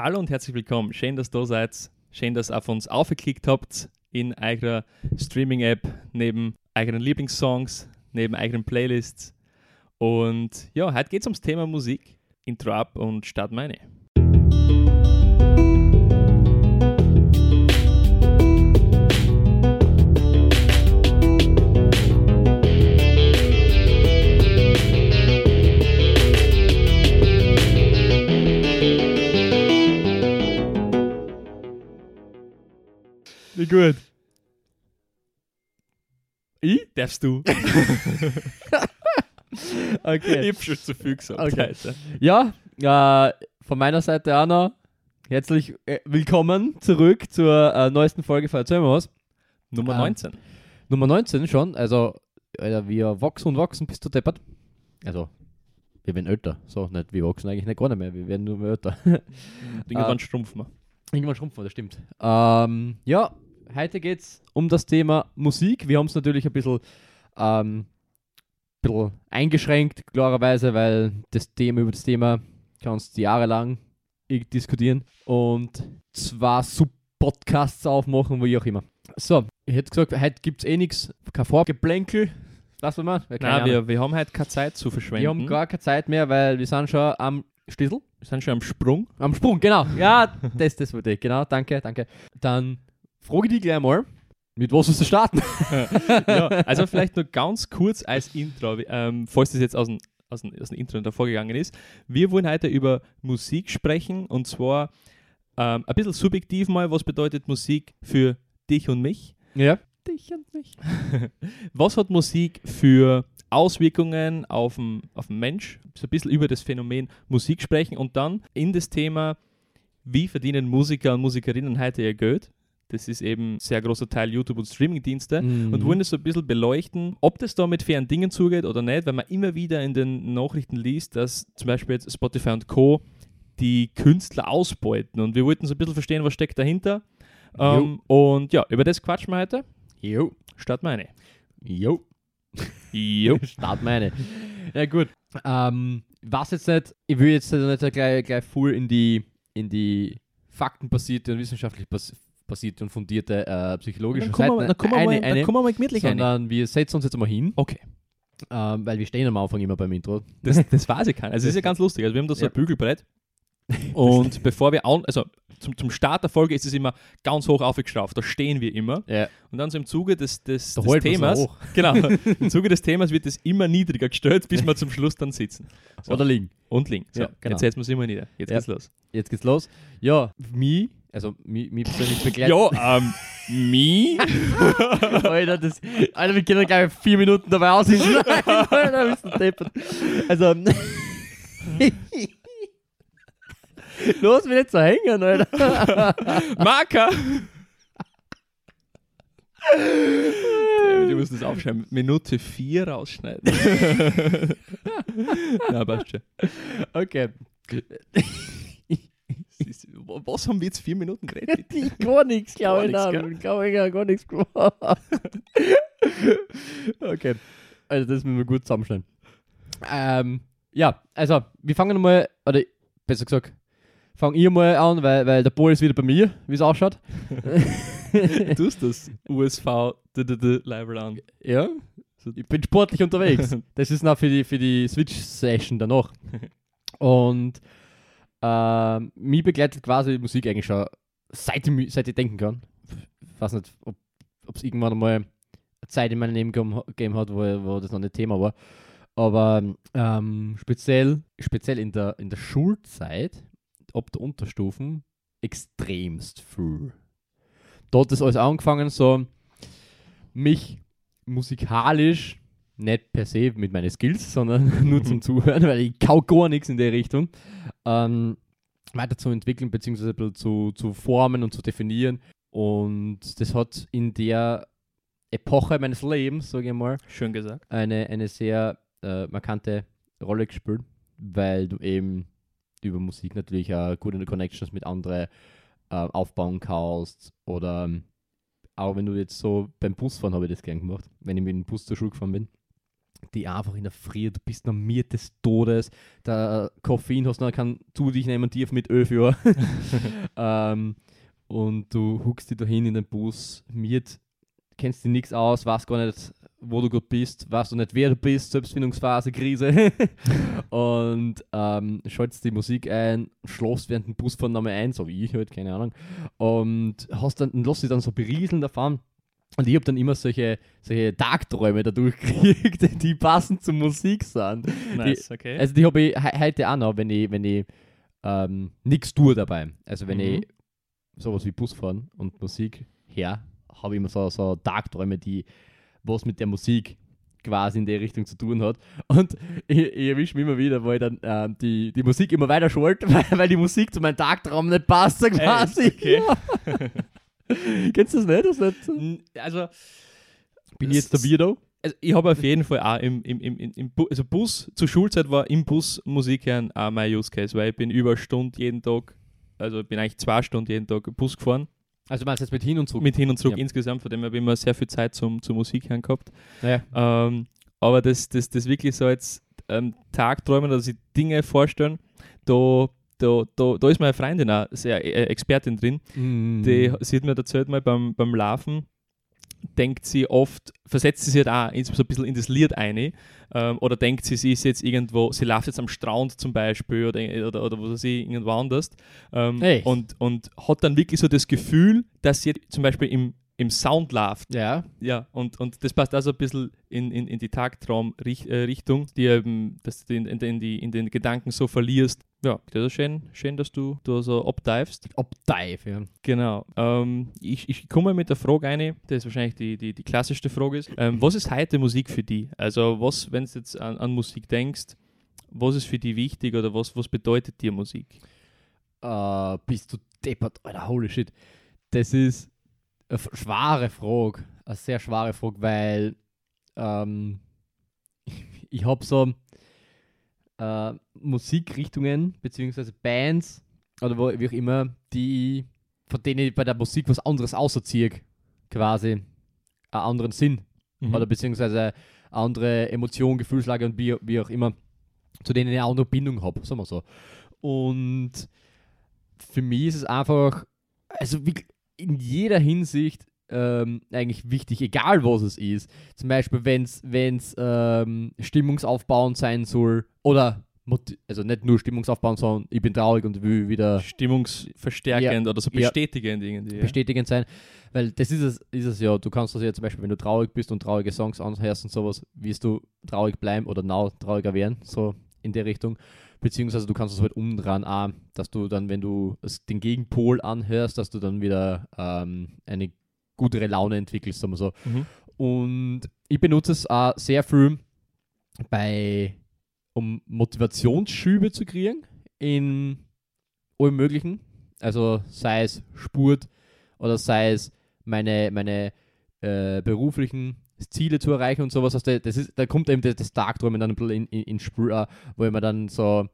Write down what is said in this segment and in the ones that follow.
Hallo und herzlich willkommen. Schön, dass du da seid. Schön, dass ihr auf uns aufgeklickt habt in eigener Streaming-App, neben eigenen Lieblingssongs, neben eigenen Playlists. Und ja, heute geht es ums Thema Musik. Intro ab und start meine. Gut. Ich? Darfst du? Okay. Ich hab schon zu viel gesagt. Okay. Ja, äh, von meiner Seite auch noch herzlich äh, willkommen zurück zur äh, neuesten Folge von Erzähl mal was. Nummer Ah. 19. Nummer 19 schon, also Alter, wir wachsen und wachsen bis du deppert. Also, wir werden älter. So, nicht, wir wachsen eigentlich nicht gar nicht mehr, wir werden nur mehr älter. Irgendwann Ah. schrumpfen wir. Irgendwann schrumpfen, wir, das stimmt. Ähm, ja, heute geht es um das Thema Musik. Wir haben es natürlich ein bisschen, ähm, bisschen eingeschränkt, klarerweise, weil das Thema über das Thema kannst du jahrelang diskutieren und zwar Sub-Podcasts aufmachen, wie auch immer. So, ich hätte gesagt, heute gibt es eh nichts, kein Vorgeplänkel. Will man? Keine Nein, Ahnung. wir, wir haben heute keine Zeit zu verschwenden. wir haben gar keine Zeit mehr, weil wir sind schon am Schlüssel. wir sind schon am Sprung. Am Sprung, genau. Ja, das, das wollte ich. Genau, danke, danke. Dann frage ich dich gleich mal, mit was willst du starten? ja, also vielleicht nur ganz kurz als Intro, ähm, falls das jetzt aus dem, aus, dem, aus dem Intro davor gegangen ist. Wir wollen heute über Musik sprechen und zwar ähm, ein bisschen subjektiv mal, was bedeutet Musik für dich und mich? Ja. Dich und mich. was hat Musik für Auswirkungen auf den, auf den Mensch? So ein bisschen über das Phänomen Musik sprechen und dann in das Thema, wie verdienen Musiker und Musikerinnen heute ihr Geld? Das ist eben ein sehr großer Teil YouTube und Streamingdienste Mhm. und wollen es so ein bisschen beleuchten, ob das da mit fairen Dingen zugeht oder nicht, weil man immer wieder in den Nachrichten liest, dass zum Beispiel jetzt Spotify und Co. die Künstler ausbeuten und wir wollten so ein bisschen verstehen, was steckt dahinter. Ähm, und ja, über das quatschen wir heute. Jo. Start meine. Jo. Jo. Start meine. Ja, gut. Ähm, was jetzt nicht, ich will jetzt nicht gleich, gleich full in die, in die faktenbasierte und wissenschaftlich bas basierte und fundierte äh, psychologische Dann kommen wir, Seite dann kommen wir, mal, eine, dann eine, kommen wir mal gemütlich sondern wir setzen uns jetzt mal hin, Okay, ähm, weil wir stehen am Anfang immer beim Intro. das, das weiß ich keiner. Also es ist ja ganz lustig. Also wir haben da so Ja. ein Bügelbrett und bevor wir, an, also zum, zum Start der Folge ist es immer ganz hoch aufgeschraubt. Da stehen wir immer. Ja, Und dann so im Zuge des, des, da des Themas, hoch. genau, im Zuge des Themas wird es immer niedriger gestellt, bis wir zum Schluss dann sitzen. So. Oder liegen. Und liegen. So, Ja, genau. Jetzt setzen wir es immer nieder. Jetzt Ja. geht's los. Jetzt geht's los. Ja, mich, also mich, mich persönlich begleitet. Ja, ähm, me? Alter, das, Alter, wir können gleich vier Minuten dabei aussitzen. Alter, bist du deppert. Also. Los, mir nicht so hängen, Alter. Marker! Du musst das aufschreiben. Minute 4 rausschneiden. Na, passt schon. Okay. Ist- Was haben wir jetzt vier Minuten geredet? Ich gar nichts, glaube ich. Gar Nein, nichts, glaube ich, gar- gar nichts gemacht. Okay. Also, das müssen wir gut zusammenschneiden. Ähm, ja, also, wir fangen mal, oder besser gesagt, fange ich mal an, weil, weil der Ball ist wieder bei mir, wie es ausschaut. Du hast das USV an. Ja, ich bin sportlich unterwegs. Das ist noch für die, für die Switch-Session danach. Und ähm, mich begleitet quasi die Musik eigentlich schon seit ich, seit ich denken kann. Ich weiß nicht, ob es irgendwann einmal Zeit in meinem Leben gegeben hat, wo, wo das noch nicht Thema war. Aber ähm, speziell, speziell in der, in der Schulzeit, ab der Unterstufen, extremst viel. Hat das alles angefangen, so mich musikalisch, nicht per se mit meinen Skills, sondern nur zum Zuhören, weil ich kau gar nichts in der Richtung, ähm, weiterzuentwickeln, bisschen zu, zu formen und zu definieren. Und das hat in der Epoche meines Lebens, sage ich mal, Schön gesagt. eine, eine sehr äh, markante Rolle gespielt, weil du eben über Musik natürlich auch gute Connections mit anderen äh, aufbauen kannst oder ähm, auch wenn du jetzt so beim Busfahren habe ich das gern gemacht, wenn ich mit dem Bus zur Schule gefahren bin, die einfach in der Früh, du bist normiert des Todes, der Koffein hast noch kann zu dich nehmen, tief mit Öl für. ähm, und du huckst dich dahin in den Bus, miert, kennst dir nichts aus, weißt gar nicht, wo du gut bist, weißt du nicht, wer du bist, Selbstfindungsphase, Krise. und ähm, schaltest die Musik ein, schläfst während dem Busfahren nochmal ein, so wie ich halt, keine Ahnung. Und hast dann, lass dich dann so berieseln davon. Und ich habe dann immer solche, solche Tagträume dadurch gekriegt, die passend zur Musik sind. Nice, die, okay. Also die habe ich he heute auch noch, wenn ich, wenn ich ähm, nichts tue dabei. Also wenn Mhm. ich sowas wie Busfahren und Musik her, habe ich immer so, so Tagträume, die was mit der Musik quasi in die Richtung zu tun hat. Und ich, ich erwische mich immer wieder, weil ich dann ähm, die, die Musik immer weiter schalte, weil, weil die Musik zu meinem Tagtraum nicht passt, quasi. okay. Kennst du das nicht? Das nicht? Also, Bin ich jetzt der Weirdo? also ich habe auf jeden Fall auch im, im, im, im- Bu also Bus, zur Schulzeit war im Bus Musik hören auch mein Use Case, weil ich bin über eine Stunde jeden Tag, also ich bin eigentlich zwei Stunden jeden Tag Bus gefahren, Also du meinst jetzt mit hin und zurück? mit hin und zurück Ja. insgesamt, von dem habe ich immer sehr viel Zeit zum, zum Musik hören gehabt. Naja. Ähm, aber das, das, das wirklich so als ähm, Tagträumen, dass ich Dinge vorstellen, da, da, da, da ist meine Freundin auch sehr äh, Expertin drin. Mm. Die, sie hat mir erzählt mal beim, beim Laufen, denkt sie oft, versetzt sie sich halt auch so ein bisschen in das Lied ein ähm, oder denkt sie, sie ist jetzt irgendwo, sie läuft jetzt am Strand zum Beispiel oder, oder, oder wo sie irgendwo anders ähm, Echt? und, und hat dann wirklich so das Gefühl, dass sie zum Beispiel im, im Sound läuft. Ja. Ja, und, und das passt also ein bisschen in, in, in die Tagtraum-Richtung, die eben, dass du in, in, die, in den Gedanken so verlierst. Ja, das ist schön, schön dass du da so abdivest. Obdive, ja. Genau. Ähm, ich, ich komme mit der Frage eine, das ist wahrscheinlich die, die, die klassischste Frage ist. Ähm, was ist heute Musik für dich? Also was, wenn du jetzt an, an Musik denkst, was ist für dich wichtig oder was, was bedeutet dir Musik? Äh, bist du deppert, Alter, holy shit. Das ist eine f- schwere Frage, eine sehr schwere Frage, weil ähm, ich habe so äh, Musikrichtungen beziehungsweise Bands oder wo, wie auch immer, die von denen ich bei der Musik was anderes auserziehe, quasi einen anderen Sinn Mhm. oder beziehungsweise andere Emotionen, Gefühlslage und wie, wie auch immer, zu denen ich auch noch Bindung habe, sagen wir so. Und für mich ist es einfach, also wie, in jeder Hinsicht ähm, eigentlich wichtig, egal was es ist. Zum Beispiel, wenn es ähm, stimmungsaufbauend sein soll oder also nicht nur stimmungsaufbauend, sondern ich bin traurig und will wieder Stimmungsverstärkend oder so Ja. bestätigend irgendwie. Ja. bestätigend sein, weil das ist es, ist es ja. Du kannst das ja zum Beispiel, wenn du traurig bist und traurige Songs anhörst und sowas, wirst du traurig bleiben oder now trauriger werden, so in der Richtung. Beziehungsweise du kannst es halt umdrehen, auch, dass du dann, wenn du es, den Gegenpol anhörst, dass du dann wieder ähm, eine gutere Laune entwickelst, sagen wir so. Mhm. Und ich benutze es auch sehr viel bei, um Motivationsschübe zu kriegen in allem Möglichen. Also sei es Sport oder sei es meine, meine äh, beruflichen Ziele zu erreichen und sowas. Also das ist, da kommt eben das, das Tagträumen dann ein bisschen in, in, in Spur, auch, wo mir dann so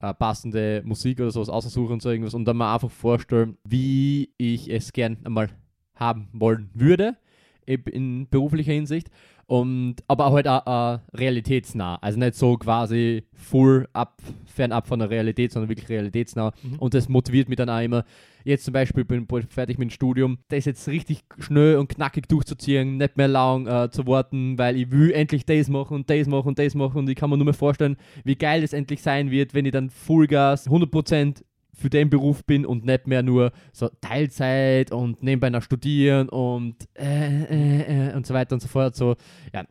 äh, passende Musik oder sowas aussuche und so irgendwas und dann mal einfach vorstellen, wie ich es gern einmal haben wollen würde in beruflicher Hinsicht. Und, aber halt auch äh, realitätsnah. Also nicht so quasi full ab, fernab von der Realität, sondern wirklich realitätsnah. Mhm. Und das motiviert mich dann auch immer. Jetzt zum Beispiel bin ich fertig mit dem Studium, das jetzt richtig schnell und knackig durchzuziehen, nicht mehr lang äh, zu warten, weil ich will endlich das machen und das machen und das machen und ich kann mir nur mehr vorstellen, wie geil es endlich sein wird, wenn ich dann Fullgas 100% für den Beruf bin und nicht mehr nur so Teilzeit und nebenbei noch studieren und äh, äh, äh, und so weiter und so fort. So, ja.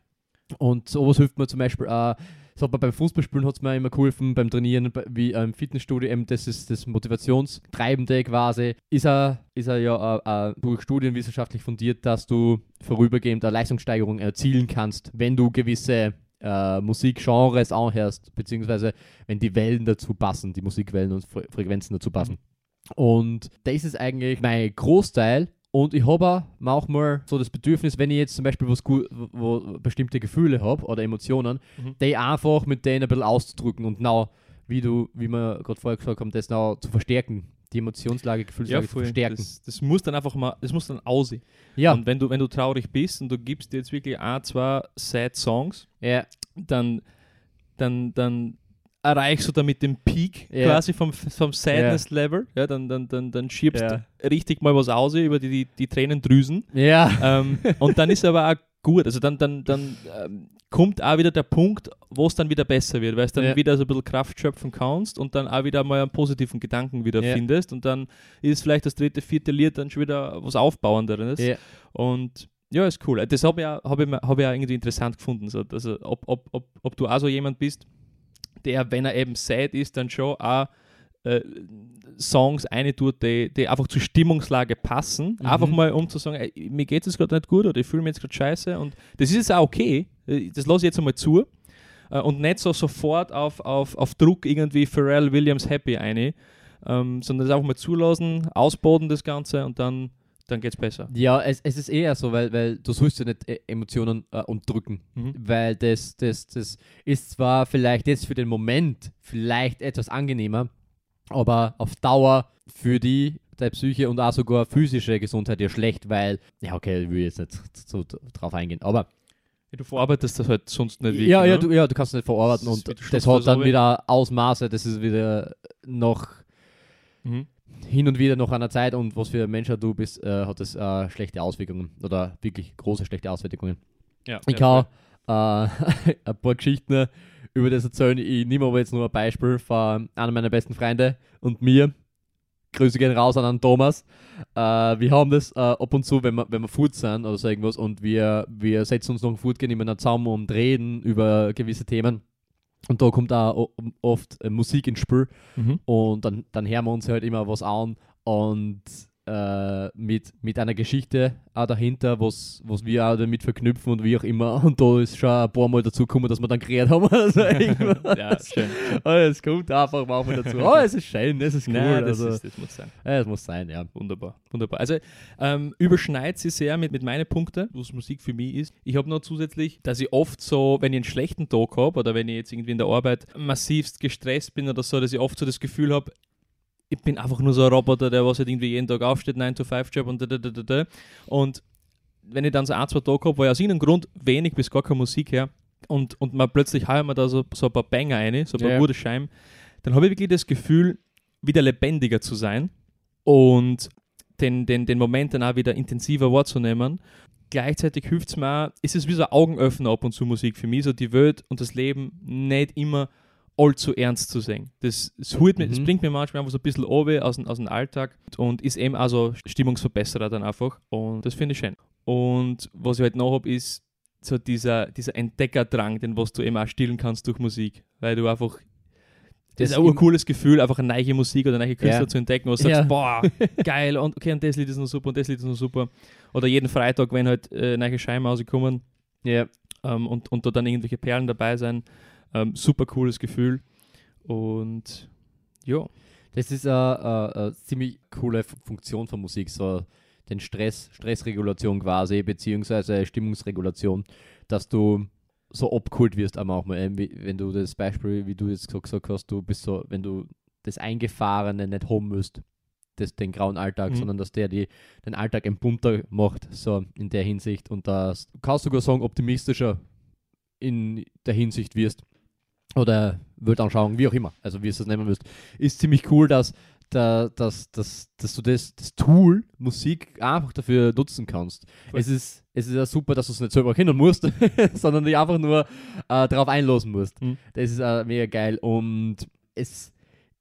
Und sowas hilft mir zum Beispiel auch. So, aber beim Fußballspielen hat es mir immer geholfen, beim Trainieren, wie im Fitnessstudio, eben das ist das Motivationstreibende quasi. Ist er, ist er ja äh, äh, durch Studien wissenschaftlich fundiert, dass du vorübergehend eine Leistungssteigerung erzielen kannst, wenn du gewisse äh, Musikgenres anhörst, beziehungsweise wenn die Wellen dazu passen, die Musikwellen und Fre Frequenzen dazu passen. Und das ist eigentlich mein Großteil. Und ich habe auch manchmal so das Bedürfnis, wenn ich jetzt zum Beispiel was gut, wo, bestimmte Gefühle habe oder Emotionen, Mhm. die einfach mit denen ein bisschen auszudrücken und now, wie du, wie wir gerade vorher gesagt haben, das now zu verstärken, die Emotionslage, Ja, Gefühlslage voll. verstärken. Das, das muss dann einfach mal, das muss dann aussehen. ja, Und wenn du, wenn du traurig bist und du gibst dir jetzt wirklich ein, zwei Sad Songs, ja, dann, dann, dann erreichst du damit den Peak Ja. quasi vom, vom Sadness-Level. Ja, dann, dann, dann, dann schiebst Ja. richtig mal was aus über die, die, die Tränendrüsen. Ja. ähm, und dann ist aber auch gut. Also dann, dann, dann ähm, kommt auch wieder der Punkt, wo es dann wieder besser wird, weil es dann Ja. wieder so ein bisschen Kraft schöpfen kannst und dann auch wieder mal einen positiven Gedanken wieder Ja. findest und dann ist vielleicht das dritte, vierte Lied dann schon wieder was Aufbauenderes. ja. Und ja, ist cool. Das habe ich, auch- hab ich, hab ich auch irgendwie interessant gefunden. So. Also, ob, ob, ob, ob du auch so jemand bist, der, wenn er eben sad ist, dann schon auch äh, Songs eine tut, die, die einfach zur Stimmungslage passen. Mhm. Einfach mal um zu sagen, ey, mir geht es gerade nicht gut oder ich fühle mich jetzt gerade scheiße. Und das ist jetzt auch okay. Äh, Das lasse ich jetzt einmal zu. Äh, Und nicht so sofort auf, auf, auf Druck irgendwie Pharrell Williams Happy eine, ähm, sondern das einfach mal zulassen, ausboden das Ganze und dann, dann geht es besser. Ja, es, es ist eher so, weil, weil du sollst ja nicht äh, Emotionen äh, unterdrücken. Mhm. Weil das, das, das ist zwar vielleicht jetzt für den Moment vielleicht etwas angenehmer, aber auf Dauer für die der Psyche und auch sogar physische Gesundheit ja schlecht, weil, ja okay, ich will jetzt nicht so drauf eingehen, aber Du verarbeitest das halt sonst nicht ja, ja, ne? du, ja, du kannst es nicht verarbeiten Das und das hat dann wieder Ausmaße, das ist wieder noch Mhm. hin und wieder nach einer Zeit und was für ein Mensch du bist, äh, hat das äh, schlechte Auswirkungen oder wirklich große schlechte Auswirkungen. Ja, Ich ja, kann äh, ein paar Geschichten über das erzählen. Ich nehme aber jetzt nur ein Beispiel von einem meiner besten Freunde und mir. Grüße gehen raus an den Thomas. Äh, wir haben das äh, ab und zu, wenn wir, wenn wir Food sind oder so irgendwas und wir, wir setzen uns noch ein Food gehen immer zusammen und reden über gewisse Themen. Und da kommt auch oft Musik ins Spiel. Mhm. Und dann, dann hören wir uns halt immer was an und äh, mit, mit einer Geschichte auch dahinter, was, was wir auch damit verknüpfen und wie auch immer. Und da ist schon ein paar Mal dazu gekommen, dass wir dann geredet haben. Also ja, schön. Es kommt einfach manchmal dazu. Oh, es ist schön, es ist cool. Nein, das, also, ist, das muss sein. ja, es muss sein, ja. Wunderbar, wunderbar. Also ähm, überschneidet sie sehr mit, mit meinen Punkten, was Musik für mich ist. Ich habe noch zusätzlich, dass ich oft so, wenn ich einen schlechten Tag habe oder wenn ich jetzt irgendwie in der Arbeit massivst gestresst bin oder so, dass ich oft so das Gefühl habe, ich bin einfach nur so ein Roboter, der was halt irgendwie jeden Tag aufsteht, 9-to-5-Job und da, da, da, da, da. Und wenn ich dann so ein, zwei Tage habe, wo ich aus irgendeinem Grund wenig bis gar keine Musik her und, und man plötzlich heuer mir da so, so ein paar Banger rein, so ein paar Ja. gute Scheiben, dann habe ich wirklich das Gefühl, wieder lebendiger zu sein und den, den, den Moment dann auch wieder intensiver wahrzunehmen. Gleichzeitig hilft es mir auch, ist es wie so ein Augenöffner ab und zu Musik für mich, so die Welt und das Leben nicht immer allzu ernst zu sehen. Das, das, holt mir, das Mhm. bringt mir manchmal einfach so ein bisschen runter aus, dem- aus dem Alltag und ist eben also Stimmungsverbesserer dann einfach und das finde ich schön. Und was ich halt noch habe, ist so dieser, dieser Entdeckerdrang, den was du eben auch stillen kannst durch Musik, weil du einfach das ist auch ein cooles Gefühl, einfach eine neue Musik oder neue Künstler Ja. zu entdecken, wo du sagst, Ja. boah, geil, und okay, und das Lied ist noch super, und das Lied ist noch super. Oder jeden Freitag, wenn halt äh, neue Scheiben rauskommen Ja, ähm, und, und da dann irgendwelche Perlen dabei sein, ähm, super cooles Gefühl. Und ja, das ist eine, ziemlich coole Funktion von Musik, so den Stress, Stressregulation quasi, beziehungsweise Stimmungsregulation, dass du so abgeholt wirst einmal auch mal, ähm, wenn du das Beispiel, wie du jetzt gesagt hast, du bist so, wenn du das Eingefahrene nicht haben müsst, das, den grauen Alltag, Mhm. sondern dass der die, den Alltag ein bunter macht, so in der Hinsicht und das du kannst sogar sagen, optimistischer in der Hinsicht wirst oder Weltanschauung, wie auch immer, also wie es das nennen willst, ist ziemlich cool, dass, da, dass, dass, dass du das, das Tool Musik einfach dafür nutzen kannst. Voll. Es ist, es ist ja super, dass du es nicht selber kennen musst, sondern dich einfach nur äh, darauf einlassen musst. Mhm. Das ist äh, mega geil und es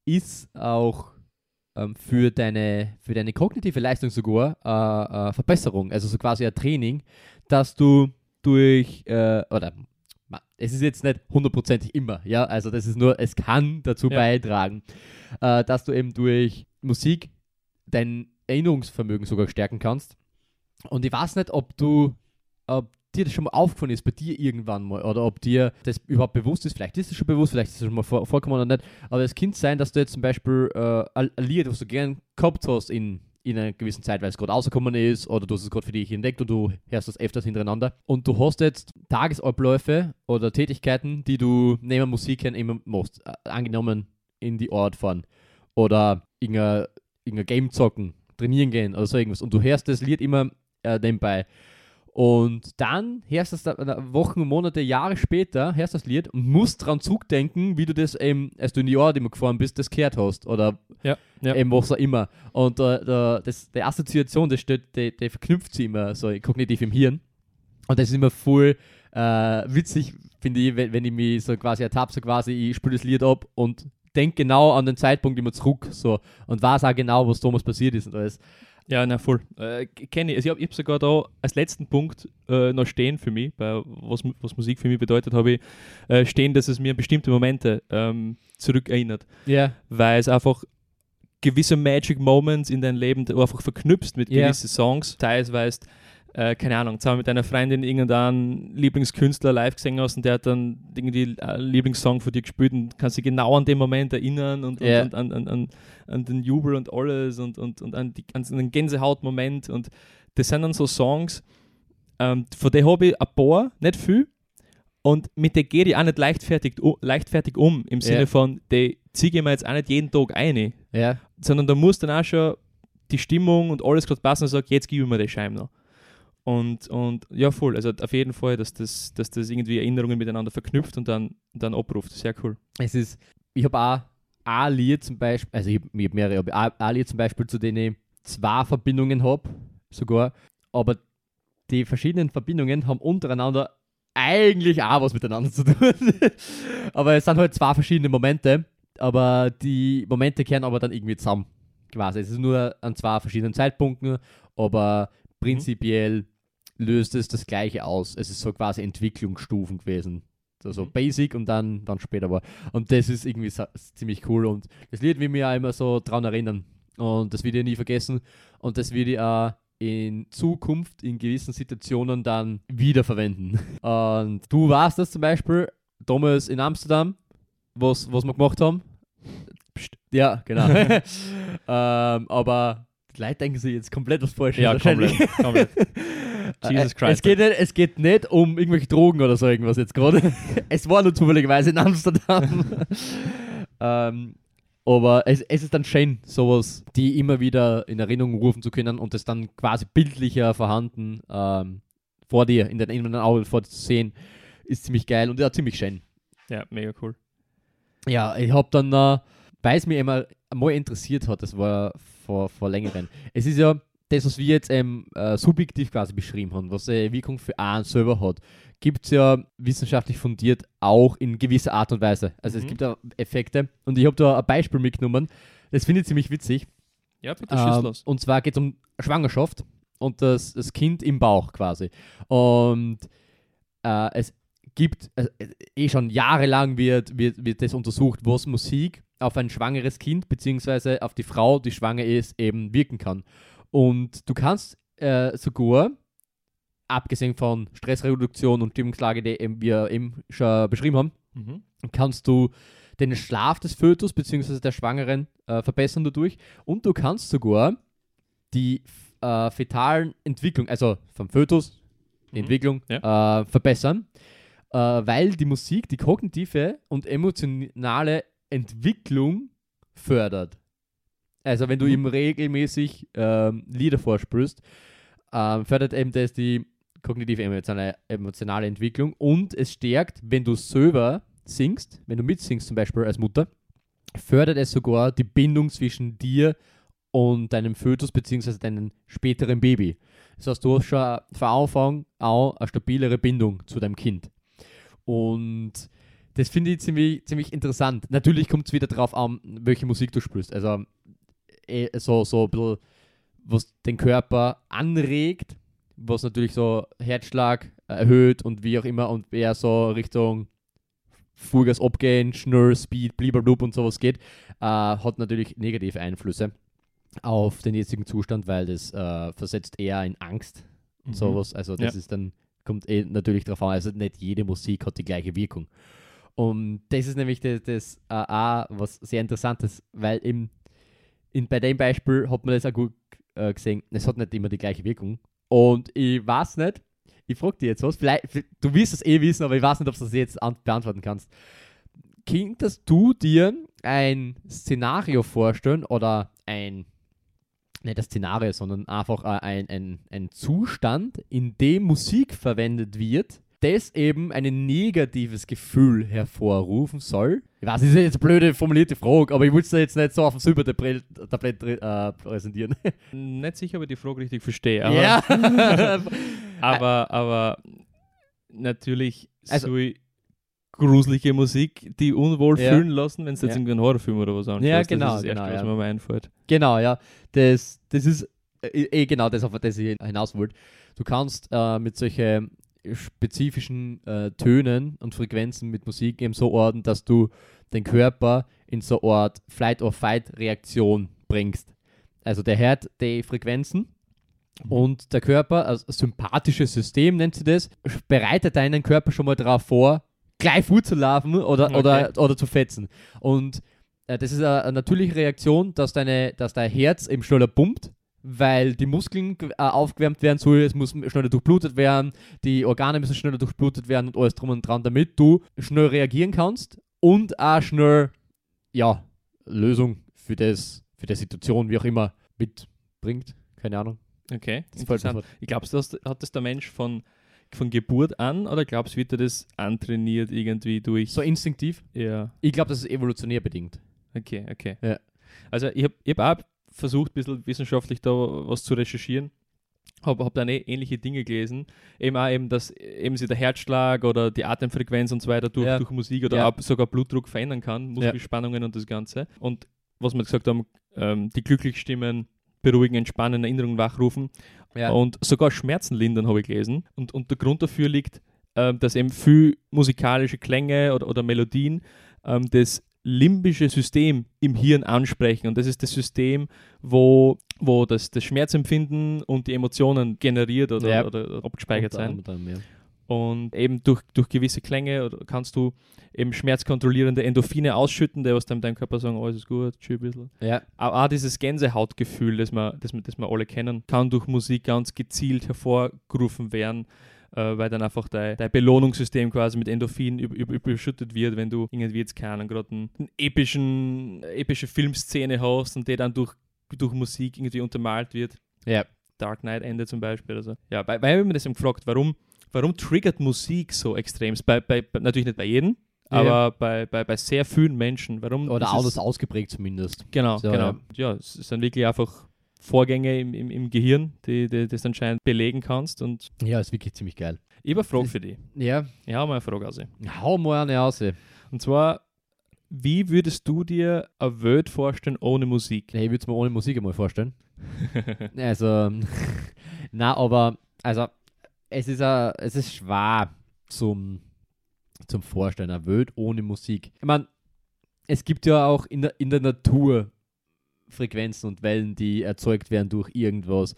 ist auch ähm, für, deine, für deine kognitive Leistung sogar äh, äh, Verbesserung, also so quasi ein Training, dass du durch, äh, oder es ist jetzt nicht hundertprozentig immer, ja, also das ist nur, es kann dazu Ja. beitragen, äh, dass du eben durch Musik dein Erinnerungsvermögen sogar stärken kannst. Und ich weiß nicht, ob du, ob dir das schon mal aufgefallen ist, bei dir irgendwann mal, oder ob dir das überhaupt bewusst ist. Vielleicht ist es schon bewusst, vielleicht ist es schon mal vor, vorkommen oder nicht. Aber es kann sein, dass du jetzt zum Beispiel äh, ein Lied, was du gern gehabt hast in, in einer gewissen Zeit, weil es gerade rausgekommen ist, oder du hast es gerade für dich entdeckt und du hörst das öfters hintereinander. Und du hast jetzt Tagesabläufe oder Tätigkeiten, die du neben Musik immer machst. Angenommen in die Art fahren oder irgendein, irgendein Game zocken, trainieren gehen oder so irgendwas. Und du hörst das Lied immer äh, nebenbei. Und dann hörst du das da, Wochen, Monate, Jahre später, hörst du das Lied und musst dran zurückdenken, wie du das eben, als du in die Jahr, die gefahren bist, das gehört hast. Oder Ja, ja. eben was auch immer. Und äh, der, das, die Assoziation, das steht, die, die verknüpft sie immer so kognitiv im Hirn. Und das ist immer voll äh, witzig, finde ich, wenn, wenn ich mich so quasi ertappe, so quasi, ich spiele das Lied ab und denke genau an den Zeitpunkt immer zurück so und weiß auch genau, was damals passiert ist und alles. Ja, na voll. Äh, Kenne ich. Also ich habe hab sogar da als letzten Punkt äh, noch stehen für mich, bei was, was Musik für mich bedeutet, habe ich äh, stehen, dass es mir an bestimmte Momente ähm, zurückerinnert. Ja. Weil es einfach gewisse Magic Moments in deinem Leben einfach verknüpfst mit Ja. gewissen Songs. Teils weißt, äh, keine Ahnung, zusammen mit deiner Freundin irgendeinen Lieblingskünstler live gesehen hast und der hat dann irgendwie einen Lieblingssong von dir gespielt und kannst dich genau an den Moment erinnern und, Ja. und, und an, an, an, an den Jubel und alles und, und, und an, die, an den Gänsehautmoment und das sind dann so Songs, ähm, von denen habe ich ein paar, nicht viel, und mit der gehe ich auch nicht leichtfertig, leichtfertig um, im Sinne Ja. von, die ziehe ich mir jetzt auch nicht jeden Tag ein, Ja. sondern da muss dann auch schon die Stimmung und alles gerade passen und sage, jetzt gebe ich mir die Scheibe noch. Und, und ja, voll. Also auf jeden Fall, dass das, dass das irgendwie Erinnerungen miteinander verknüpft und dann, dann abruft. Sehr cool. Es ist, ich habe auch ein Lied zum Beispiel, also ich habe hab mehrere, aber ein- Lied zum Beispiel, zu denen ich zwei Verbindungen habe, sogar, aber die verschiedenen Verbindungen haben untereinander eigentlich auch was miteinander zu tun. aber es sind halt zwei verschiedene Momente, aber die Momente kehren aber dann irgendwie zusammen. Quasi. Es ist nur an zwei verschiedenen Zeitpunkten, aber prinzipiell löst es das Gleiche aus. Es ist so quasi Entwicklungsstufen gewesen. Also Mhm. Basic und dann, dann später war. Und das ist irgendwie ziemlich cool. Und das Lied will mich auch immer so dran erinnern. Und das will ich nie vergessen. Und das will ich auch in Zukunft in gewissen Situationen dann wiederverwenden. Und du warst das zum Beispiel damals in Amsterdam, was, was wir gemacht haben. Psst. Ja, genau. ähm, aber die Leute denken sich jetzt komplett was Falsches. wahrscheinlich. komplett. Jesus Äh, Christ. Es geht, nicht, es geht nicht um irgendwelche Drogen oder so irgendwas jetzt gerade. es war nur zufälligerweise in Amsterdam. ähm, aber es, es ist dann schön, sowas, die immer wieder in Erinnerung rufen zu können und das dann quasi bildlicher vorhanden ähm, vor dir, in deinem inneren Auge vor dir zu sehen, ist ziemlich geil und ja, ziemlich schön. Ja, mega cool. Ja, ich habe dann, äh, weil es mich immer mal interessiert hat, das war vor, vor längerem. Es ist ja das, was wir jetzt ähm, äh, subjektiv quasi beschrieben haben, was eine Wirkung für einen selber hat, gibt es ja wissenschaftlich fundiert auch in gewisser Art und Weise. Also es Mhm. gibt da Effekte und ich habe da ein Beispiel mitgenommen, das finde ich ziemlich witzig. Ja, bitte schieß Ähm, los. und zwar geht es um Schwangerschaft und das, das Kind im Bauch quasi. Und äh, es gibt, äh, eh schon jahrelang wird, wird, wird das untersucht, was Musik auf ein schwangeres Kind beziehungsweise auf die Frau, die schwanger ist, eben wirken kann. Und du kannst äh, sogar, abgesehen von Stressreduktion und Stimmungslage, die eben wir eben schon beschrieben haben, Mhm. kannst du den Schlaf des Fötus bzw. der Schwangeren äh, verbessern dadurch und du kannst sogar die äh, fetalen Entwicklung, also vom Fötus, die Mhm. Entwicklung, äh, verbessern, äh, weil die Musik die kognitive und emotionale Entwicklung fördert. Also wenn du Mhm. ihm regelmäßig ähm, Lieder vorspürst, ähm, fördert eben das die kognitive emotionale, emotionale Entwicklung und es stärkt, wenn du selber singst, wenn du mitsingst zum Beispiel als Mutter, fördert es sogar die Bindung zwischen dir und deinem Fötus bzw. deinem späteren Baby. Das heißt, du hast schon von Anfang auch eine stabilere Bindung zu deinem Kind. Und das finde ich ziemlich, ziemlich interessant. Natürlich kommt es wieder drauf an, welche Musik du spielst. Also eh, so, so ein bisschen, was den Körper anregt, was natürlich so Herzschlag erhöht und wie auch immer und eher so Richtung Vollgas abgehen, schnell, Speed, blub und sowas geht, äh, hat natürlich negative Einflüsse auf den jetzigen Zustand, weil das äh, versetzt eher in Angst und Mhm. sowas. Also das Ja. ist dann, kommt eh natürlich darauf an, also nicht jede Musik hat die gleiche Wirkung. Und das ist nämlich das, das äh, auch was sehr interessantes, weil eben in, bei dem Beispiel hat man das auch gut äh, gesehen, es hat nicht immer die gleiche Wirkung. Und ich weiß nicht, ich frage dir jetzt was, vielleicht, du wirst es eh wissen, aber ich weiß nicht, ob du das jetzt an, beantworten kannst. Könntest du dir ein Szenario vorstellen oder ein, nicht das Szenario, sondern einfach äh, ein, ein, ein Zustand, in dem Musik verwendet wird, das eben ein negatives Gefühl hervorrufen soll. Ich weiß, das ist jetzt eine blöde formulierte Frage, aber ich will es jetzt nicht so auf dem Silbertablett äh, präsentieren. Nicht sicher, ob ich die Frage richtig verstehe. Aber, ja. aber, aber natürlich Also- so gruselige Musik, die unwohl Ja. fühlen lassen, wenn es jetzt Ja. irgendwie einen Horrorfilm oder was anschaust. Ja, Das genau, ist das genau, Erste, was ja. mir mal einfällt. Genau, ja. Das, das ist äh, eh genau das, auf das ich hinaus wollte. Du kannst äh, mit solchen spezifischen äh, Tönen und Frequenzen mit Musik eben so ordnen, dass du den Körper in so eine Art Flight-or-Fight-Reaktion bringst. Also der hört die Frequenzen und der Körper, also das sympathische System nennt sie das, bereitet deinen Körper schon mal darauf vor, gleich vorzulaufen oder, Okay. oder, oder zu fetzen. Und äh, das ist eine, eine natürliche Reaktion, dass, deine, dass dein Herz eben schneller pumpt, weil die Muskeln äh, aufgewärmt werden sollen, es muss schneller durchblutet werden, die Organe müssen schneller durchblutet werden und alles drum und dran, damit du schnell reagieren kannst und auch schnell, ja, Lösung für, das, für die Situation, wie auch immer, mitbringt. Keine Ahnung. Okay, Das interessant. Ich glaubst du, das- hat das der Mensch von, von Geburt an oder glaubst du, wird er das antrainiert irgendwie durch? So instinktiv. ja, Ich glaube, das ist evolutionär bedingt. okay, okay. Ja. Also ich habe hab auch versucht, ein bisschen wissenschaftlich da was zu recherchieren. Habe hab dann eh ähnliche Dinge gelesen. Eben auch eben, dass eben sich der Herzschlag oder die Atemfrequenz und so weiter durch, Ja. durch Musik oder Ja. sogar Blutdruck verändern kann, Muskelspannungen und das Ganze. Und was wir gesagt haben, ähm, die glücklich stimmen, beruhigen, entspannen, Erinnerungen wachrufen. Ja. Und sogar Schmerzen lindern, habe ich gelesen. Und, und der Grund dafür liegt, ähm, dass eben viel musikalische Klänge oder, oder Melodien ähm, das limbische System im Hirn ansprechen. Und das ist das System, wo, wo das, das Schmerzempfinden und die Emotionen generiert oder, Ja. oder, abgespeichert ja. Und eben durch, durch gewisse Klänge kannst du eben schmerzkontrollierende Endorphine ausschütten, die was dann deinem Körper sagen, alles ist gut, chill ein bisschen. Ja, Aber auch dieses Gänsehautgefühl, das wir, das, wir, das wir alle kennen, kann durch Musik ganz gezielt hervorgerufen werden, äh, weil dann einfach dein, dein Belohnungssystem quasi mit Endorphin üb, üb, überschüttet wird, wenn du irgendwie jetzt keinen gerade einen epischen, epische Filmszene hast und die dann durch, durch Musik irgendwie untermalt wird. ja. Dark Knight Ende zum Beispiel. Also, ja, weil, weil ich mir das eben gefragt, warum, warum triggert Musik so extremst? Bei, bei, bei, natürlich nicht bei jedem, Ja. aber bei, bei, bei sehr vielen Menschen. Warum Oder ist auch es- das ausgeprägt zumindest. Genau, So, genau. ja. Ja. es sind wirklich einfach Vorgänge im, im, im Gehirn, die, die das anscheinend belegen kannst. Und Ja, ist wirklich ziemlich geil. ich habe eine Frage für dich. Ja, Ich habe mal eine Frage also. hau mal eine raus. Und zwar, wie würdest du dir eine Welt vorstellen ohne Musik? Nee, ich würde es mir ohne Musik einmal vorstellen. Also, na, aber, also, es ist, a, es ist schwer zum, zum Vorstellen, eine Welt ohne Musik. Ich meine, es gibt ja auch in der, in der Natur Frequenzen und Wellen, die erzeugt werden durch irgendwas.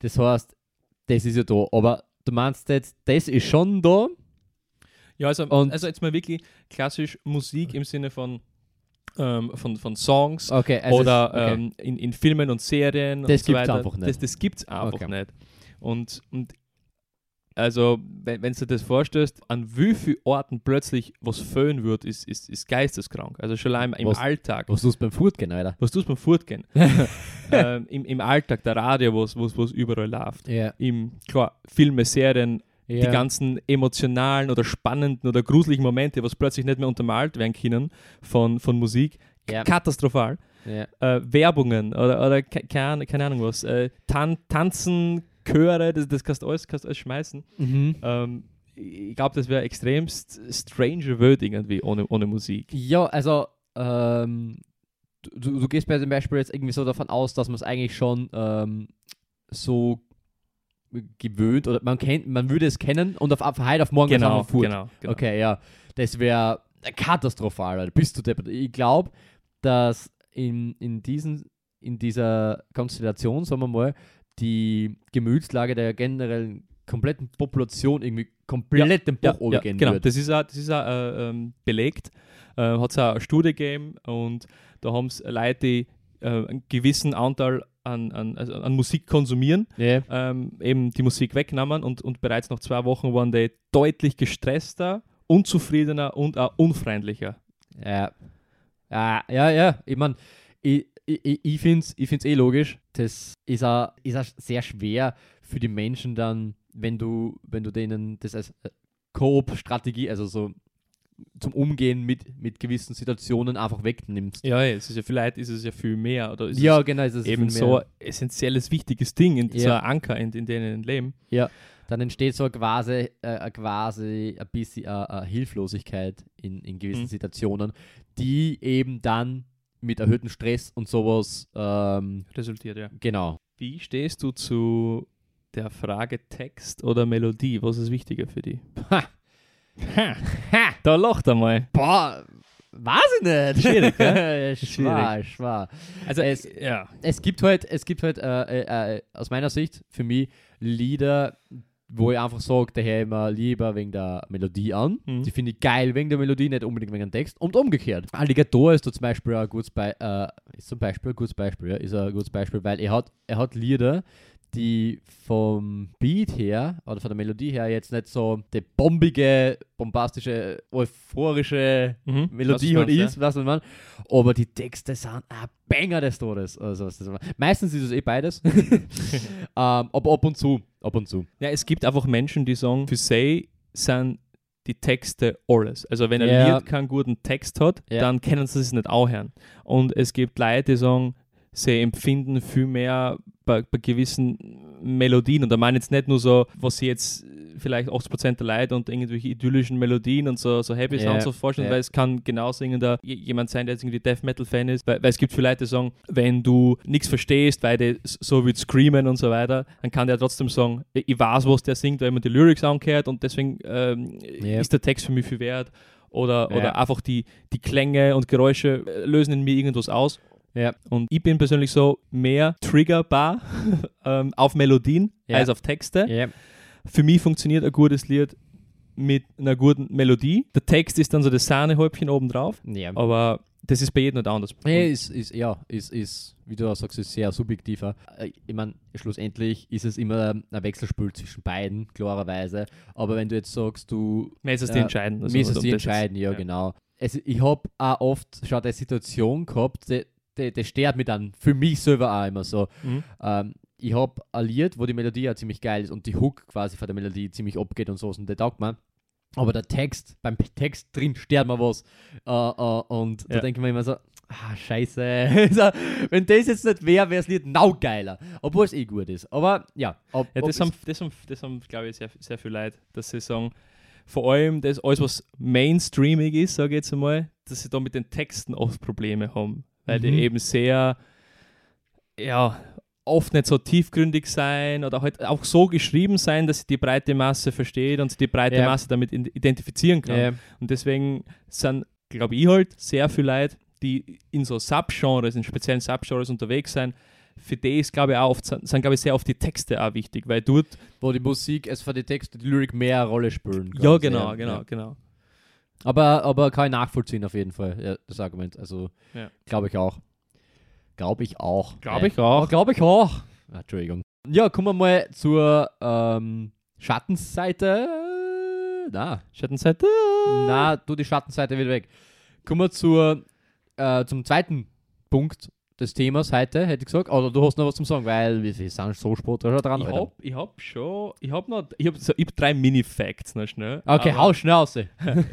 Das heißt, das ist ja da. Aber du meinst jetzt, das ist schon da? Ja, also, Und- also jetzt mal wirklich klassisch Musik im Sinne von, ähm, von, von Songs Okay, es oder okay. ähm, in, in Filmen und Serien Das und so weiter. einfach nicht. Das, das gibt es einfach Okay. nicht. Und, und also, wenn, wenn du dir das vorstellst, an wie vielen Orten plötzlich was föhnen wird, ist, ist, ist geisteskrank. Also schon allein im Was- Alltag. Was tust du beim Furtgehen, Alter? Was tust du beim Fortgehen? ähm, im, Im Alltag, der Radio, was was was überall läuft. Ja. Im, klar, Filme, Serien, ja. die ganzen emotionalen oder spannenden oder gruseligen Momente, was plötzlich nicht mehr untermalt werden können von, von Musik. Ja. Katastrophal. Äh, Werbungen oder, oder ke- keine, keine Ahnung was. Äh, Tan Tanzen, Chöre, das, das kannst du alles, kannst alles schmeißen. Mhm. Ähm, ich glaube, das wäre extremst strange Welt irgendwie ohne, ohne Musik. Ja, also ähm, du, du gehst bei zum Beispiel jetzt irgendwie so davon aus, dass man es eigentlich schon ähm, so gewöhnt oder man kennt, man würde es kennen und auf, auf heute auf morgen Genau, fort. genau, genau. Okay, ja, das wäre katastrophal. Alter. Bist du deppert. Ich glaube, dass in, in, diesen, in dieser Konstellation, sagen wir mal, die Gemütslage der generellen kompletten Population irgendwie komplett den Ja, Bach ja, gehen genau. wird. Das ist auch, das ist auch äh, ähm, belegt. Äh, Hat es eine Studie gegeben und da haben es Leute, die äh, einen gewissen Anteil an, an, also an Musik konsumieren, Ja. ähm, eben die Musik wegnehmen und, und bereits nach zwei Wochen waren die deutlich gestresster, unzufriedener und auch unfreundlicher. Ja. Ja, ja, ja. Ich meine, ich, ich, finde es ich find's eh logisch. Das ist auch, ist auch sehr schwer für die Menschen dann, wenn du, wenn du denen das als äh, Coop-Strategie, also so zum Umgehen mit, mit gewissen Situationen einfach wegnimmst. Ja, ja, es ist ja vielleicht ist es ja viel mehr oder ist ja, es genau. Es ist eben so ein essentielles, wichtiges Ding, in, Ja. so ein Anker in, in denen leben. Dann entsteht so quasi, äh, quasi ein bisschen äh, eine Hilflosigkeit in, in gewissen Mhm. Situationen, die eben dann mit erhöhtem Stress und sowas, ähm, Resultiert, ja. genau. Wie stehst du zu der Frage Text oder Melodie? Was ist wichtiger für dich? Ha. Ha, da lacht einmal. Boah, weiß ich nicht. Schwierig, gell? schwer, schwer. Also, Es- ja. Es gibt halt, es gibt halt äh, äh, äh, aus meiner Sicht für mich Lieder, wo ich einfach sage, der höre ich mir lieber wegen der Melodie an. Mhm. Die finde ich geil wegen der Melodie, nicht unbedingt wegen dem Text. Und umgekehrt. Alligator ist da zum Beispiel ein gutes, Be äh, ist zum Beispiel ein gutes Beispiel, ja, ist ein gutes Beispiel, weil er hat, er hat Lieder, die vom Beat her oder von der Melodie her jetzt nicht so die bombige, bombastische, euphorische Mhm. Melodie halt ist, was man meint. Aber die Texte sind ein Banger des Todes. Also, was das Meistens ist es eh beides. ähm, aber ab und zu. Ab und zu. Ja, es gibt einfach Menschen, die sagen, für sie sind die Texte alles. Also wenn ein Ja. Lied keinen guten Text hat, Ja. dann können sie es nicht auch hören. Und es gibt Leute, die sagen, sie empfinden viel mehr bei, bei gewissen Melodien. Und da meine ich jetzt nicht nur so, was sie jetzt vielleicht 80% der Leute und irgendwelche idyllischen Melodien und so, so Happy Ja, Sounds so vorstellen, ja. weil es kann genauso irgendein jemand sein, der jetzt irgendwie Death Metal Fan ist, weil, weil es gibt viele Leute, die sagen, wenn du nichts verstehst, weil der so wie screamen und so weiter, dann kann der trotzdem sagen, ich weiß, was der singt, weil man die Lyrics angehört und deswegen ähm, Ja. ist der Text für mich viel wert. Oder, Ja. oder einfach die, die Klänge und Geräusche äh, lösen in mir irgendwas aus. Ja. Und ich bin persönlich so mehr triggerbar ähm, auf Melodien Ja. als auf Texte. Ja. Für mich funktioniert ein gutes Lied mit einer guten Melodie. Der Text ist dann so das Sahnehäubchen obendrauf, ja. aber das ist bei jedem nicht anders. Ja, ist, ist, ja, ist, ist, wie du auch sagst, ist sehr subjektiver. Äh, Ich meine, schlussendlich ist es immer ein Wechselspiel zwischen beiden, klarerweise. Aber wenn du jetzt sagst, du Mir ist es die Äh, entscheiden. es um die entscheiden, ja, genau. Also ich habe auch oft schon eine Situation gehabt, die, die stört mich dann für mich selber auch immer so. Mhm. Ähm, ich habe Lied, wo die Melodie ja ziemlich geil ist und die Hook quasi von der Melodie ziemlich abgeht und so und der taugt mir. Aber der Text, beim Text drin stört mir was. Äh, äh, und da Ja. denke ich mir immer so, ah, scheiße. so, wenn das jetzt nicht wäre, wäre das Lied now geiler. Obwohl es eh gut ist. Aber ja. Ob, Ja, das es- haben, das haben, das haben glaube ich, sehr, sehr viel Leute, dass sie sagen, vor allem das alles, was mainstreamig ist, sage ich jetzt einmal, dass sie da mit den Texten oft Probleme haben, weil die Mhm. eben sehr, ja, oft nicht so tiefgründig sein oder halt auch so geschrieben sein, dass sie die breite Masse versteht und sie die breite Ja. Masse damit identifizieren kann. Ja, Und deswegen sind, glaube ich, halt sehr viele Leute, die in so Subgenres, in speziellen Subgenres unterwegs sind, für die ist, glaube ich, auch oft, sind, glaube ich, sehr oft die Texte auch wichtig, weil dort wo die Musik, es für die Texte, die Lyrik mehr eine Rolle spielen. Ja, genau, ja. genau, genau. Aber, aber kann ich nachvollziehen auf jeden Fall, ja, das Argument. Also, Ja. glaube ich auch. Glaube ich auch. Glaube ich auch. Glaube ich auch. Ah, Entschuldigung. Ja, kommen wir mal zur ähm, Schattenseite. Na, Schattenseite. na, du die Schattenseite wieder weg. Kommen wir zur, äh, zum zweiten Punkt des Themas heute, hätte ich gesagt. Oder du hast noch was zum Sagen, weil wir, sind so spät schon dran. Ich Alter. hab, ich hab schon, ich hab noch, ich hab, so, ich hab drei Mini-Facts noch schnell. Okay, hau schnell raus. Ich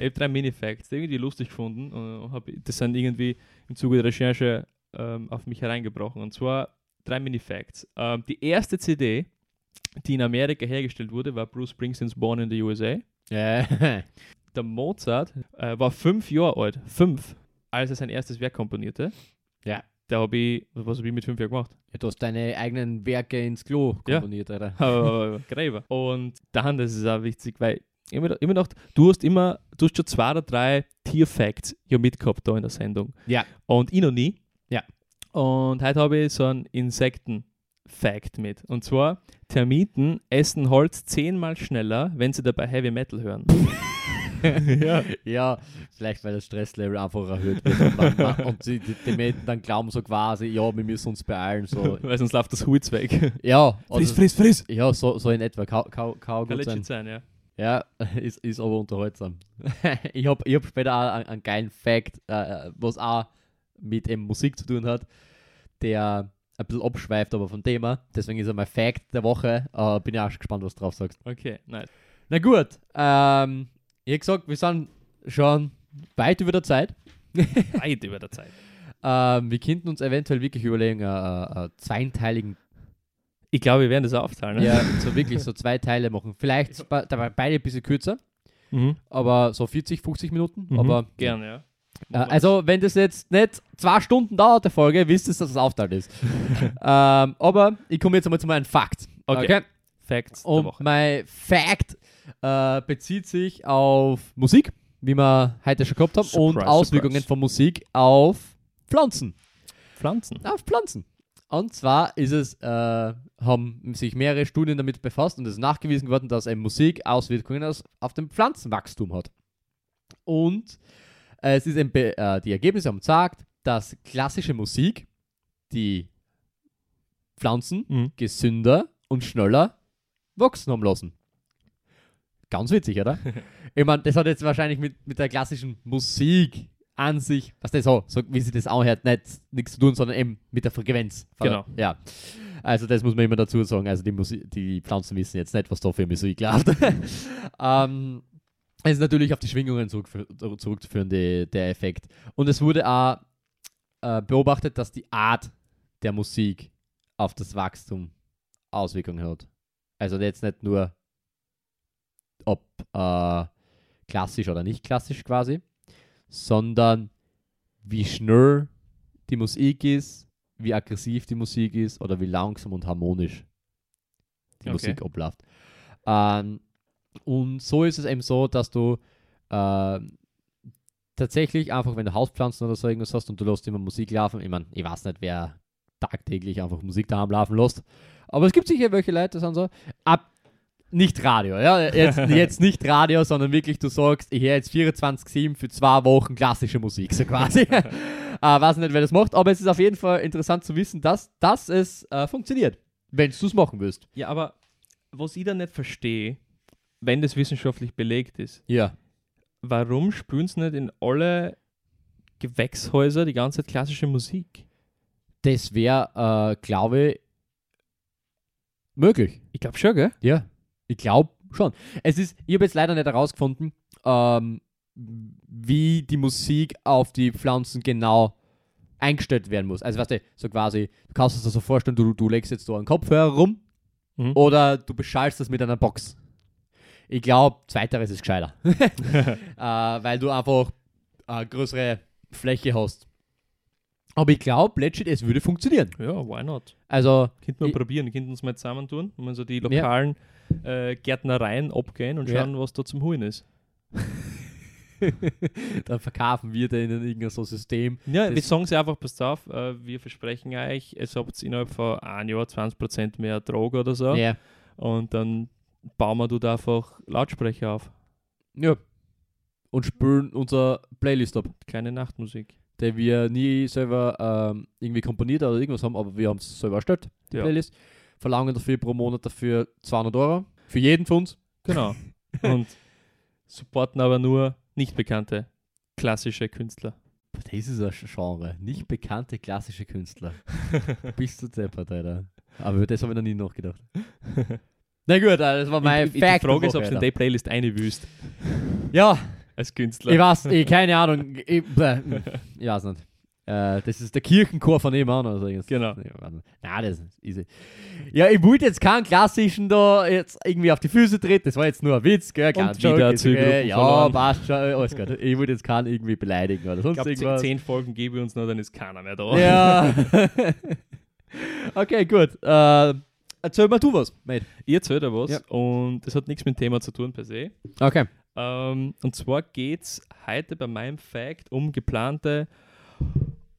hab drei Mini-Facts, die irgendwie lustig gefunden und hab, das sind irgendwie im Zuge der Recherche ähm, auf mich hereingebrochen. Und zwar drei Mini-Facts. Ähm, die erste CD, die in Amerika hergestellt wurde, war Bruce Springsteens Born in the USA. Der Mozart äh, war fünf Jahre alt, fünf, als er sein erstes Werk komponierte. Ja. Da habe ich, was habe ich mit fünf Jahren gemacht? Ja, du hast deine eigenen Werke ins Klo Ja. komponiert, Alter. Aber Gräber. Und dann, das ist auch witzig, weil immer, immer noch, du hast immer, du hast schon zwei oder drei Tier-Facts ja mitgehabt da in der Sendung. Ja. Und ich noch nie. Ja. Und heute habe ich so einen Insekten-Fact mit. Und zwar, Termiten essen Holz zehnmal schneller, wenn sie dabei Heavy Metal hören. ja. Ja, vielleicht weil das Stresslevel einfach erhöht wird und, man, und die, die, die Mädchen dann glauben so quasi, ja, wir müssen uns beeilen. So. Weil sonst läuft das Holz weg. Ja, friss, oder, friss, friss. ja so, so in etwa. Kau, kau, kau Kann gut sein. sein, ja. Ja, ist, ist aber unterhaltsam. ich habe ich hab später auch einen, einen geilen Fact, äh, was auch mit eben Musik zu tun hat. der ein bisschen abschweift, aber vom Thema. Deswegen ist er mein Fact der Woche. Äh, bin ja auch schon gespannt, was du drauf sagst. Okay, nice. Na gut, ähm, ich gesagt, wir sind schon weit über der Zeit. Weit über der Zeit. Ähm, wir könnten uns eventuell wirklich überlegen, äh, äh, äh, zweiteiligen, Ich glaube, wir werden das aufteilen. Ne? ja, so wirklich so zwei Teile machen. Vielleicht be- dabei beide ein bisschen kürzer, Mhm. aber so 40, 50 Minuten. Mhm. Aber Gerne, ja. Äh, also, wenn das jetzt nicht zwei Stunden dauert, der Folge, wisst ihr, dass das aufteilt ist. ähm, aber ich komme jetzt einmal zu meinem Fakt. Okay. Facts der Und mein Fact äh, bezieht sich auf Musik, wie wir heute schon gehabt haben, und Surprise, Auswirkungen surprise. von Musik auf Pflanzen. Pflanzen. Auf Pflanzen. Und zwar ist es, äh, haben sich mehrere Studien damit befasst und es ist nachgewiesen worden, dass eine Musik Auswirkungen aus, auf den Pflanzenwachstum hat. Und äh, es ist Be äh, die Ergebnisse haben gesagt, dass klassische Musik die Pflanzen Mhm. gesünder und schneller wachsen haben lassen. Ganz witzig, oder? ich meine, das hat jetzt wahrscheinlich mit, mit der klassischen Musik an sich, was das so, so wie sie das anhört, nicht nichts zu tun, sondern eben mit der Frequenz. Genau. Ja. Also das muss man immer dazu sagen. Also die, Musi die Pflanzen wissen jetzt nicht, was da für Musik läuft. ähm, es ist natürlich auf die Schwingungen zurückzuführen, die, der Effekt. Und es wurde auch äh, beobachtet, dass die Art der Musik auf das Wachstum Auswirkungen hat. Also jetzt nicht nur, ob äh, klassisch oder nicht klassisch quasi, sondern wie schnell die Musik ist, wie aggressiv die Musik ist oder wie langsam und harmonisch die Okay. Musik abläuft. Ähm, und so ist es eben so, dass du ähm, tatsächlich einfach, wenn du Hauspflanzen oder so irgendwas hast und du lässt immer Musik laufen, ich meine, ich weiß nicht, wer tagtäglich einfach Musik daheim laufen lässt, aber es gibt sicher welche Leute, die sind so, ab, nicht Radio, ja, jetzt, jetzt nicht Radio, sondern wirklich, du sagst, ich höre jetzt 24-7 für zwei Wochen klassische Musik, so quasi. äh, weiß nicht, wer das macht, aber es ist auf jeden Fall interessant zu wissen, dass, dass es äh, funktioniert, wenn du es machen willst. Ja, aber was ich da nicht verstehe, wenn das wissenschaftlich belegt ist, Ja. warum spielen sie nicht in alle Gewächshäuser die ganze Zeit klassische Musik? Das wäre, äh, glaube ich, möglich. Ich glaube schon, gell? Ja, ich glaube schon. Es ist, ich habe jetzt leider nicht herausgefunden, ähm, wie die Musik auf die Pflanzen genau eingestellt werden muss. Also weißt du, so quasi, du kannst es dir so vorstellen, du, du legst jetzt da einen Kopfhörer rum Mhm. oder du beschallst das mit einer Box. Ich glaube, zweiteres ist gescheiter. äh, weil du einfach eine größere Fläche hast. Aber ich glaube, legit, es würde funktionieren. Ja, why not? Also, Könnten wir probieren, könnten uns mal zusammentun und mal so die lokalen äh, Gärtnereien abgehen und Ja. schauen, was da zum Holen ist. dann verkaufen wir denen irgendein so System. Ja, wir sagen sie einfach, passt auf, äh, wir versprechen euch, es habt innerhalb von einem Jahr 20% mehr Ertrag oder so. Ja. Und dann bauen wir dort einfach Lautsprecher auf. Ja. Und spülen unser Playlist ab, Kleine Nachtmusik. der wir nie selber ähm, irgendwie komponiert oder irgendwas haben, aber wir haben es selber erstellt, die Ja. Playlist. Verlangen dafür pro Monat dafür 200 Euro. Für jeden von uns. Genau. und supporten aber nur nicht bekannte klassische Künstler. Das ist ein Genre. Nicht bekannte klassische Künstler. Bist du deppert, Alter. Aber über das habe ich noch nie nachgedacht. Na gut, Alter, das war mein Ich- Fact. Die Frage der ist, ob du in die Playlist einwüst Ja, als Künstler. ich weiß, ich, keine Ahnung. Ich, ich weiß nicht. Äh, das ist der Kirchenchor von nebenan oder so. irgendwas. Genau. Nein, das ist easy. Ja, ich wollte jetzt keinen klassischen da jetzt irgendwie auf die Füße treten. Das war jetzt nur ein Witz, gell? Kein Und wieder ist Zielgruppen okay. Ja, verloren. passt schon. Alles gut. Ich wollte jetzt keinen irgendwie beleidigen oder ich sonst glaube, irgendwas. zehn Folgen gebe ich uns noch, dann ist keiner mehr da. Ja. okay, gut. Äh, erzähl mal du was, mate. Ich erzähle dir was Ja. und das hat nichts mit dem Thema zu tun per se. Okay. Ähm, und zwar geht es heute bei meinem Fact um geplante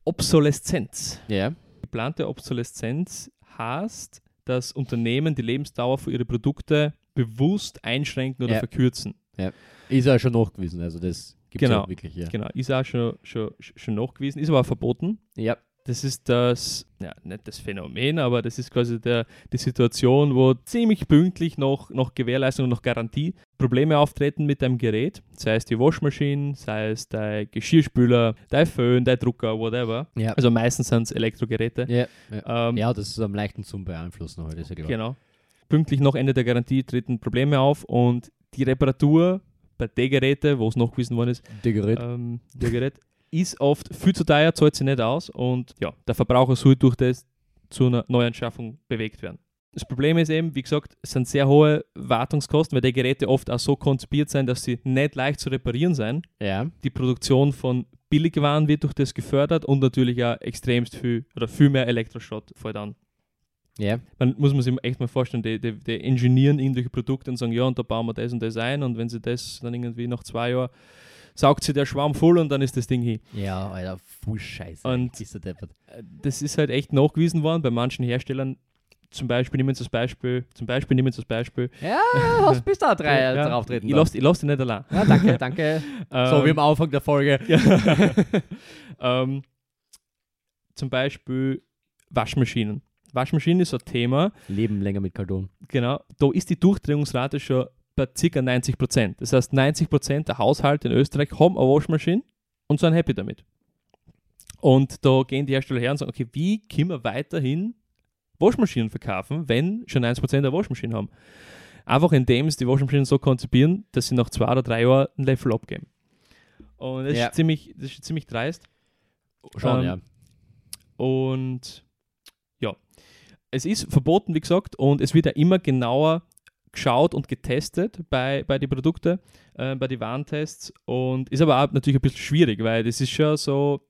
Obsoleszenz. Ja. Geplante Obsoleszenz heißt, dass Unternehmen die Lebensdauer für ihre Produkte bewusst einschränken oder Ja. verkürzen. Ist ja schon nachgewiesen, also das gibt es Genau. ja wirklich hier. Genau, ist auch schon, schon, schon nachgewiesen, ist aber auch verboten. Ja. Das ist das, ja, nicht das Phänomen, aber das ist quasi der, die Situation, wo ziemlich pünktlich noch, noch Gewährleistung und noch Garantie Probleme auftreten mit deinem Gerät, sei es die Waschmaschine, sei es dein Geschirrspüler, dein Föhn, dein Drucker, whatever. Ja. Also meistens sind es Elektrogeräte. Ja, ja. Ähm, ja, das ist am leichtesten zum Beeinflussen heute, ist ja klar. Genau. Pünktlich noch Ende der Garantie treten Probleme auf und die Reparatur bei den Geräten, wo es nachgewiesen worden ist, Der Gerät. ähm, der Gerät, ist oft viel zu teuer, zahlt sich nicht aus und ja, der Verbraucher soll durch das zu einer Neuanschaffung bewegt werden. Das Problem ist eben, wie gesagt, es sind sehr hohe Wartungskosten, weil die Geräte oft auch so konzipiert sind, dass sie nicht leicht zu reparieren sind. ja. Die Produktion von Billigwaren wird durch das gefördert und natürlich auch extremst viel oder viel mehr Elektroschrott fällt an. Ja. Man muss man sich echt mal vorstellen, die, die, die ingenieren irgendwelche Produkte und sagen, ja, und da bauen wir das und das ein und wenn sie das dann irgendwie nach zwei Jahren saugt sie der Schwamm voll und dann ist das Ding hin. Ja, Alter, voll scheiße. Und- ist. Äh, Das ist halt echt nachgewiesen worden bei manchen Herstellern. Zum Beispiel nehmen Sie das Beispiel, zum Beispiel nehmen Sie das Beispiel. Ja, hast bis da drei Ja, drauf treten. Ich lasse ich lass dich nicht allein. ja, danke, danke. so wie am Anfang der Folge. Ja. ähm, zum Beispiel Waschmaschinen. Waschmaschinen ist so ein Thema, Leben länger mit Kaldon. genau, da ist die Durchdrehungsrate schon bei ca. 90 Prozent. Das heißt, 90 Prozent der Haushalte in Österreich haben eine Waschmaschine und sind happy damit. Und da gehen die Hersteller her und sagen, okay, wie können wir weiterhin Waschmaschinen verkaufen, wenn schon 90 Prozent der Waschmaschinen haben? Einfach indem sie die Waschmaschinen so konzipieren, dass sie nach zwei oder drei Jahren ein Level abgeben. Und das, Ja. ist, ziemlich, das ist ziemlich dreist. Schon, Ähm, ja. Und ja, es ist verboten, wie gesagt, und es wird ja immer genauer geschaut und getestet bei, bei den Produkten, äh, bei den Warntests. Und ist aber auch natürlich ein bisschen schwierig, weil das ist schon so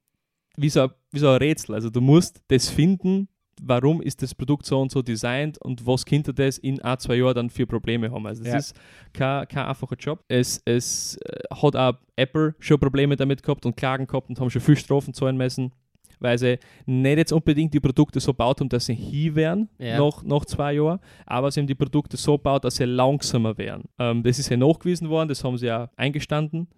wie so, ein- wie so ein Rätsel. Also du musst das finden, warum ist das Produkt so und so designt und was könnte das in ein, zwei Jahren dann für Probleme haben. Also das Ja. ist kein, kein einfacher Job. Es, es äh, hat auch Apple schon Probleme damit gehabt und Klagen gehabt und haben schon viel Strafen zahlen müssen, weil sie nicht jetzt unbedingt die Produkte so baut haben, dass sie hier wären Ja. nach, nach zwei Jahren, aber sie haben die Produkte so gebaut, dass sie langsamer wären. Ähm, das ist ja nachgewiesen worden, das haben sie ja eingestanden.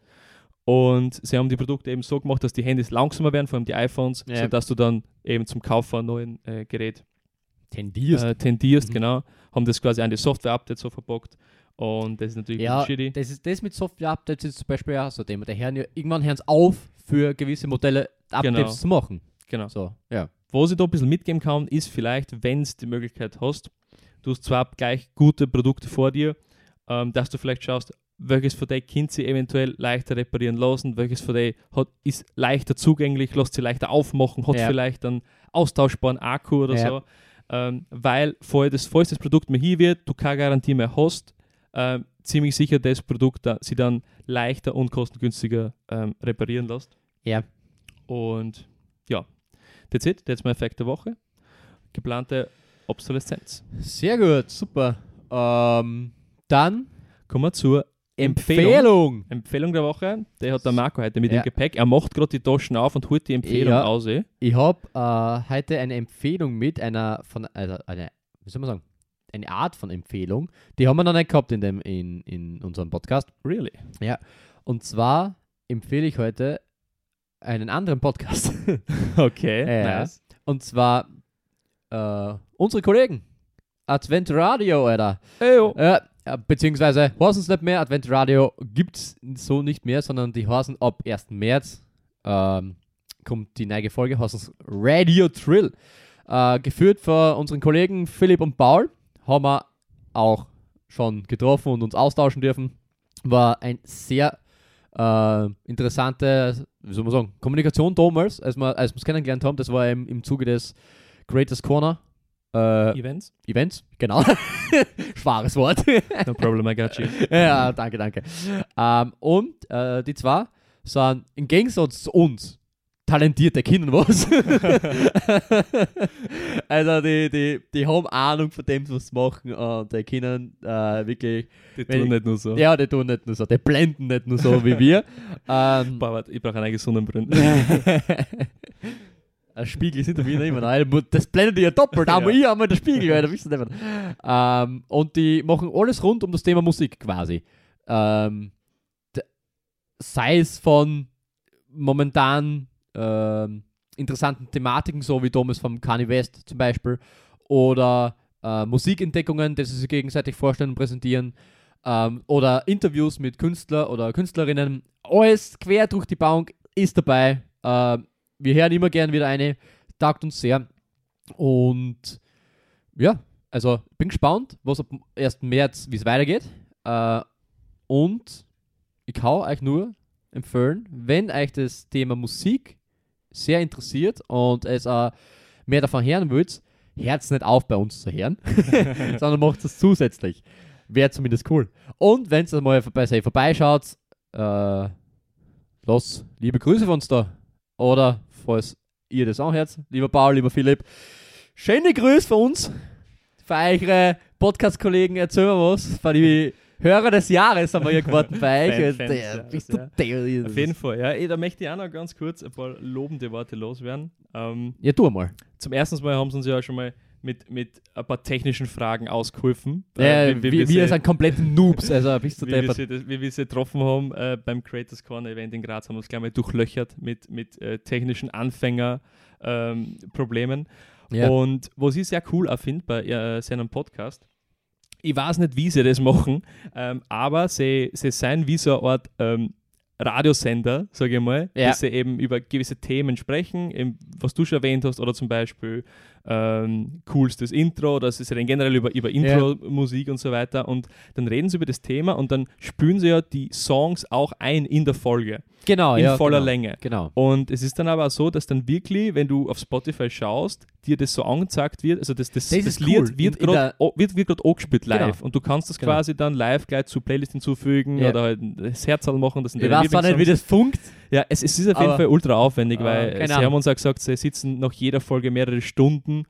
Und sie haben die Produkte eben so gemacht, dass die Handys langsamer werden, vor allem die iPhones, Ja. sodass du dann eben zum Kauf von einem neuen äh, Gerät Tendierst. äh, tendierst, Mhm. genau. Haben das quasi an die Software-Update so verbockt. Und das ist natürlich ja, shitty. das ist das mit Software-Updates ist zum Beispiel auch so ein Thema. Hören ja, irgendwann hören sie auf, für gewisse Modelle Updates Genau. zu machen. Genau. So, ja. Was ich da ein bisschen mitgeben kann, ist vielleicht, wenn es die Möglichkeit hast, du hast zwar gleich gute Produkte vor dir, ähm, dass du vielleicht schaust, welches von denen könnt sie eventuell leichter reparieren lassen, welches von denen hat, ist leichter zugänglich, lässt sie leichter aufmachen, hat Ja. vielleicht einen austauschbaren Akku oder Ja. so. Ähm, weil, falls das, falls das Produkt mehr hier wird, du keine Garantie mehr hast, ähm, ziemlich sicher das Produkt da, sie dann leichter und kostengünstiger ähm, reparieren lässt. Ja. Und ja, that's it. That's my Fact der Woche. Geplante Obsoleszenz. Sehr gut, super. Ähm, dann Kommen wir zur Empfehlung. Empfehlung. Empfehlung der Woche. Der hat der Marco heute mit Ja. im Gepäck. Er macht gerade die Taschen auf und holt die Empfehlung Ja. aus. eh. Ich habe äh, heute eine Empfehlung mit einer von also eine, wie soll man sagen, eine Art von Empfehlung. Die haben wir noch nicht gehabt in dem in, in unserem Podcast. Really? Und zwar empfehle ich heute einen anderen Podcast. Okay, Ja. nice. Und zwar äh, unsere Kollegen. Advent Radio, Alter. Eyo. Äh, äh, beziehungsweise heißen es nicht mehr, Advent Radio gibt es so nicht mehr, sondern die heißen ab 1. März ähm, kommt die neue Folge, heißen Radio Trill. Äh, geführt von unseren Kollegen Philipp und Paul. Haben wir auch schon getroffen und uns austauschen dürfen. War ein sehr äh, interessante, wie soll man sagen, Kommunikation damals, als wir als es kennengelernt haben. Das war im, im Zuge des Greatest Corner äh, Events? Events, genau. Schwares Wort. No problem, I got you. ja, danke, danke. Ähm, und äh, die zwei sind im Gegensatz zu uns talentierte Kinder, was? also die, die, die haben Ahnung von dem, was sie machen und die können äh, wirklich, Die tun ich- nicht nur so. ja, die tun nicht nur so, die blenden nicht nur so wie wir. ähm, Boah, warte, ich brauche einen gesunden Brunnen. Ein Spiegel sind wir immer noch. Das blendet ihr doppelt. Einmal Ja. ich, einmal der Spiegel, Alter. Wisst ihr nicht. Ähm, und die machen alles rund um das Thema Musik quasi. Ähm, sei es von momentan ähm, interessanten Thematiken, so wie damals vom Kanye West zum Beispiel, oder äh, Musikentdeckungen, die sie sich gegenseitig vorstellen und präsentieren, ähm, oder Interviews mit Künstler oder Künstlerinnen. Alles quer durch die Bank ist dabei. Äh, wir hören immer gern wieder eine, taugt uns sehr. Und ja, also bin gespannt, was ab 1. März, wie es weitergeht. Äh, und ich kann euch nur empfehlen, wenn euch das Thema Musik sehr interessiert und es äh, mehr davon hören wollt, hört es nicht auf bei uns zu hören, sondern macht es zusätzlich. Wäre zumindest cool. Und wenn es mal bei sich vorbeischaut, äh, los, liebe Grüße von uns da. Oder falls ihr das anhört, lieber Paul, lieber Philipp, schöne Grüße von uns. Für eure Podcast-Kollegen erzählen wir was. Für die Hörer des Jahres haben wir hier geworden bei euch. Fans, bist ja. du der- Auf jeden Fall, ja. Eh, Da möchte ich auch noch ganz kurz ein paar lobende Worte loswerden. Ähm, Ja, tu mal. zum ersten Mal haben sie uns ja schon mal mit, mit ein paar technischen Fragen ausgeholfen. Ja, Äh, wir, wir, sie- sind komplette Noobs, also bist du wie wir, sie, das- wie wir sie getroffen haben äh, beim Creators Corner Event in Graz, haben wir uns gleich mal durchlöchert mit, mit äh, technischen Anfänger-Problemen. Ja. Und was ich sehr cool auch finde bei äh, seinem Podcast, ich weiß nicht, wie sie das machen, ähm, aber sie, sie sind wie so eine Art ähm, Radiosender, sage ich mal, Ja. dass sie eben über gewisse Themen sprechen, eben, was du schon erwähnt hast, oder zum Beispiel ähm, coolstes Intro, oder sie reden generell über, über Intro-Musik und so weiter. Und dann reden sie über das Thema und dann spülen sie ja die Songs auch ein in der Folge, Genau, in ja. voller genau. Länge. Genau. Und es ist dann aber so, dass dann wirklich, wenn du auf Spotify schaust, dir das so angezeigt wird, also das, das, Das das, Lied cool. wird gerade wird, wird angespielt live Genau. und du kannst das Genau. quasi dann live gleich zu Playlist hinzufügen Ja. oder halt das Herzal machen. Das Ich weiß zwar nicht, wie das funkt. Ja, es, es ist auf jeden Fall ultra aufwendig, Ah, weil sie haben uns auch gesagt, sie sitzen nach jeder Folge mehrere Stunden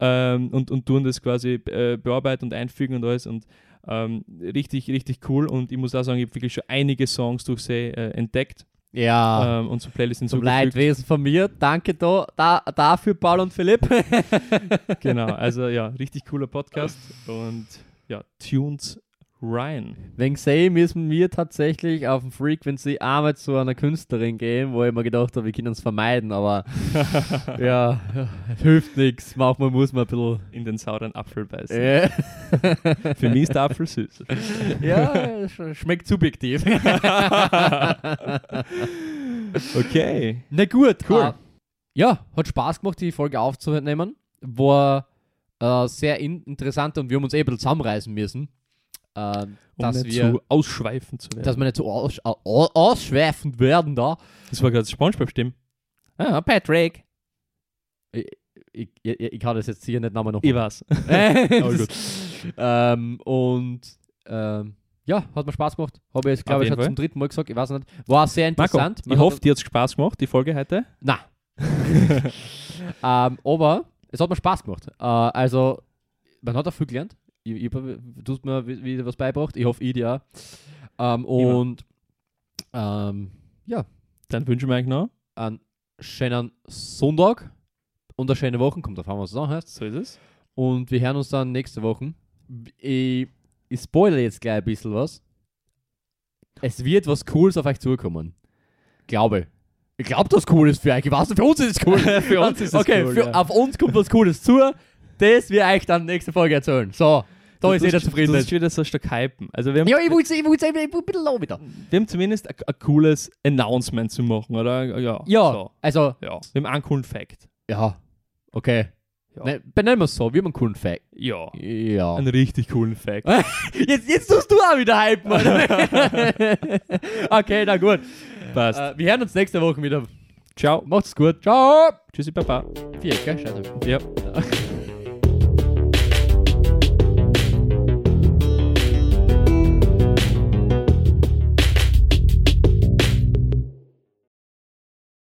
ähm, und, und tun das quasi äh, bearbeiten und einfügen und alles und ähm, richtig, richtig cool und ich muss auch sagen, ich habe wirklich schon einige Songs durch sie äh, entdeckt Ja. ähm, und zur Playlist Zum hinzugefügt. Leidwesen von mir. Danke da, da, dafür, Paul und Philipp. Genau, also ja, richtig cooler Podcast und ja, Tunes Ryan. Wegen sie müssen wir tatsächlich auf dem Frequency einmal zu einer Künstlerin gehen, wo ich mir gedacht habe, wir können es vermeiden, aber ja, hilft nichts. Manchmal muss man ein bisschen. In den sauren Apfel beißen. Äh, Für mich ist der Apfel süß. ja, sch schmeckt subjektiv. Okay. Na gut, Cool. äh, ja, hat Spaß gemacht, die Folge aufzunehmen. War äh, sehr in interessant und wir haben uns eh ein bisschen zusammenreißen müssen. Äh, Um dass nicht wir, zu ausschweifend zu werden. dass wir nicht so aus, au- ausschweifend werden da. das war gerade Spongebob-Stimme. Ah, Patrick. Ich, ich, ich, ich kann das jetzt hier nicht nochmal noch. Ich weiß. Ähm, und ähm, ja, hat mir Spaß gemacht. Habe ich jetzt, glaube ich, schon zum dritten Mal gesagt. Ich weiß nicht. War sehr Marco, interessant. ich hoffe, dir hat es Spaß gemacht, die Folge heute. Na. ähm, aber es hat mir Spaß gemacht. Äh, also, man hat auch viel gelernt. Ich, ich, du hast mir wi- wieder was beigebracht. Ich hoffe, ich dir auch. Ähm, und ähm, ja, Dann wünschen wir euch noch. einen schönen Sonntag und eine schöne Woche. Kommt auf einmal, was es heißt. So ist es. Und wir hören uns dann nächste Woche. Ich, ich spoilere jetzt gleich ein bisschen was. Es wird was Cooles auf euch zukommen. Glaube. Ich glaube, das cool ist für euch. Ich weiß nicht, für uns ist es cool. Für uns ist es okay, cool, für, ja. auf uns kommt was Cooles zu. Das wir euch dann nächste Folge erzählen. So, da ist jeder zufrieden. Das ist wieder so stark hypen. Also wir haben, Ja, ich wollte ich ich ein bisschen low wieder. wir haben zumindest ein, ein cooles Announcement zu machen, oder? Ja. Ja, So. also, ja. Wir haben einen coolen Fact. ja, okay. Ja. Ne, benennen wir es so, wir haben einen coolen Fact. Ja. Ja. Einen richtig coolen Fact. Jetzt, jetzt tust du auch wieder hypen, okay, na gut. Passt. Äh, wir hören uns nächste Woche wieder. Ciao. Macht's gut. Ciao. Tschüssi, Papa. Vier, gell? Scheiße. Ja.